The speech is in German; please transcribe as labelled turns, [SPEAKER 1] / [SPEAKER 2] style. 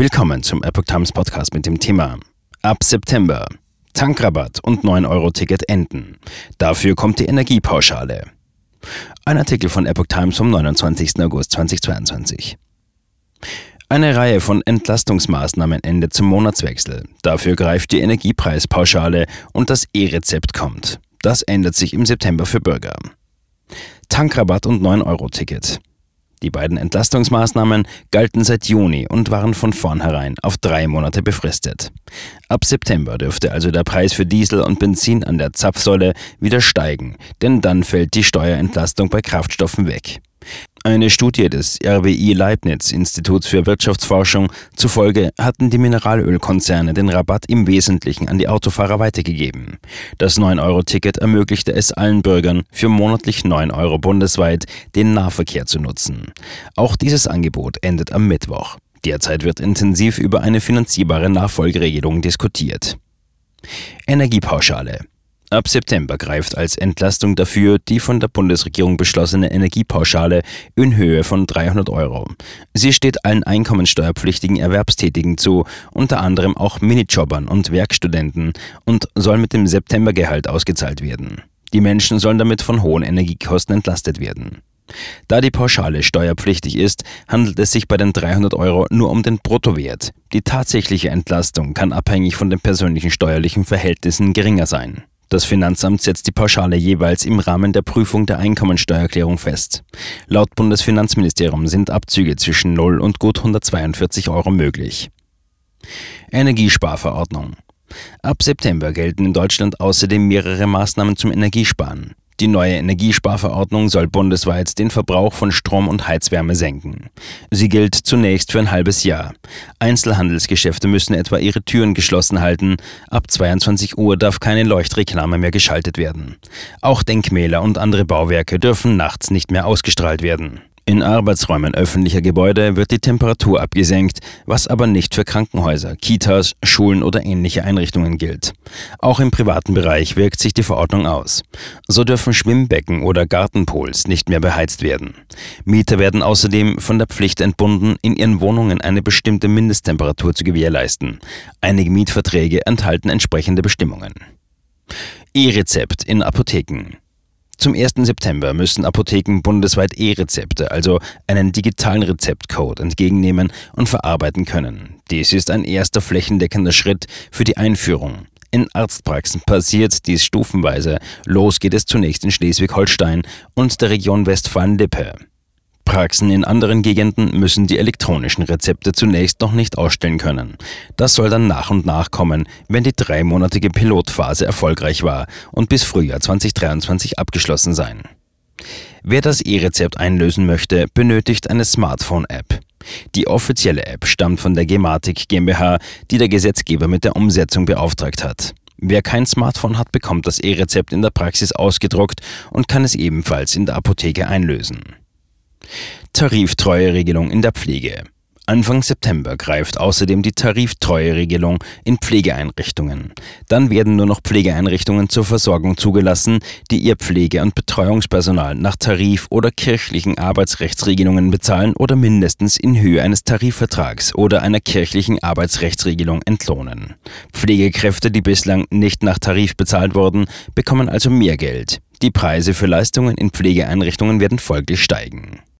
[SPEAKER 1] Willkommen zum Epoch Times Podcast mit dem Thema Ab September Tankrabatt und 9-Euro-Ticket enden. Dafür kommt die Energiepauschale. Ein Artikel von Epoch Times vom 29. August 2022. Eine Reihe von Entlastungsmaßnahmen endet zum Monatswechsel. Dafür greift die Energiepreispauschale und das E-Rezept kommt. Das ändert sich im September für Bürger. Tankrabatt und 9-Euro-Ticket. Die beiden Entlastungsmaßnahmen galten seit Juni und waren von vornherein auf drei Monate befristet. Ab September dürfte also der Preis für Diesel und Benzin an der Zapfsäule wieder steigen, denn dann fällt die Steuerentlastung bei Kraftstoffen weg. Eine Studie des RWI Leibniz Instituts für Wirtschaftsforschung zufolge hatten die Mineralölkonzerne den Rabatt im Wesentlichen an die Autofahrer weitergegeben. Das 9-Euro-Ticket ermöglichte es allen Bürgern, für monatlich 9 Euro bundesweit den Nahverkehr zu nutzen. Auch dieses Angebot endet am Mittwoch. Derzeit wird intensiv über eine finanzierbare Nachfolgeregelung diskutiert. Energiepauschale Ab September greift als Entlastung dafür die von der Bundesregierung beschlossene Energiepauschale in Höhe von 300 Euro. Sie steht allen einkommensteuerpflichtigen Erwerbstätigen zu, unter anderem auch Minijobbern und Werkstudenten, und soll mit dem Septembergehalt ausgezahlt werden. Die Menschen sollen damit von hohen Energiekosten entlastet werden. Da die Pauschale steuerpflichtig ist, handelt es sich bei den 300 Euro nur um den Bruttowert. Die tatsächliche Entlastung kann abhängig von den persönlichen steuerlichen Verhältnissen geringer sein. Das Finanzamt setzt die Pauschale jeweils im Rahmen der Prüfung der Einkommensteuererklärung fest. Laut Bundesfinanzministerium sind Abzüge zwischen 0 und gut 142 Euro möglich. Energiesparverordnung. Ab September gelten in Deutschland außerdem mehrere Maßnahmen zum Energiesparen. Die neue Energiesparverordnung soll bundesweit den Verbrauch von Strom und Heizwärme senken. Sie gilt zunächst für ein halbes Jahr. Einzelhandelsgeschäfte müssen etwa ihre Türen geschlossen halten. Ab 22 Uhr darf keine Leuchtreklame mehr geschaltet werden. Auch Denkmäler und andere Bauwerke dürfen nachts nicht mehr ausgestrahlt werden. In Arbeitsräumen öffentlicher Gebäude wird die Temperatur abgesenkt, was aber nicht für Krankenhäuser, Kitas, Schulen oder ähnliche Einrichtungen gilt. Auch im privaten Bereich wirkt sich die Verordnung aus. So dürfen Schwimmbecken oder Gartenpools nicht mehr beheizt werden. Mieter werden außerdem von der Pflicht entbunden, in ihren Wohnungen eine bestimmte Mindesttemperatur zu gewährleisten. Einige Mietverträge enthalten entsprechende Bestimmungen. E-Rezept in Apotheken. Zum 1. September müssen Apotheken bundesweit E-Rezepte, also einen digitalen Rezeptcode, entgegennehmen und verarbeiten können. Dies ist ein erster flächendeckender Schritt für die Einführung. In Arztpraxen passiert dies stufenweise. Los geht es zunächst in Schleswig-Holstein und der Region Westfalen-Lippe. Praxen in anderen Gegenden müssen die elektronischen Rezepte zunächst noch nicht ausstellen können. Das soll dann nach und nach kommen, wenn die dreimonatige Pilotphase erfolgreich war und bis Frühjahr 2023 abgeschlossen sein. Wer das E-Rezept einlösen möchte, benötigt eine Smartphone-App. Die offizielle App stammt von der Gematik GmbH, die der Gesetzgeber mit der Umsetzung beauftragt hat. Wer kein Smartphone hat, bekommt das E-Rezept in der Praxis ausgedruckt und kann es ebenfalls in der Apotheke einlösen. Tariftreueregelung in der Pflege. Anfang September greift außerdem die Tariftreueregelung in Pflegeeinrichtungen. Dann werden nur noch Pflegeeinrichtungen zur Versorgung zugelassen, die ihr Pflege- und Betreuungspersonal nach Tarif- oder kirchlichen Arbeitsrechtsregelungen bezahlen oder mindestens in Höhe eines Tarifvertrags oder einer kirchlichen Arbeitsrechtsregelung entlohnen. Pflegekräfte, die bislang nicht nach Tarif bezahlt wurden, bekommen also mehr Geld. Die Preise für Leistungen in Pflegeeinrichtungen werden folglich steigen.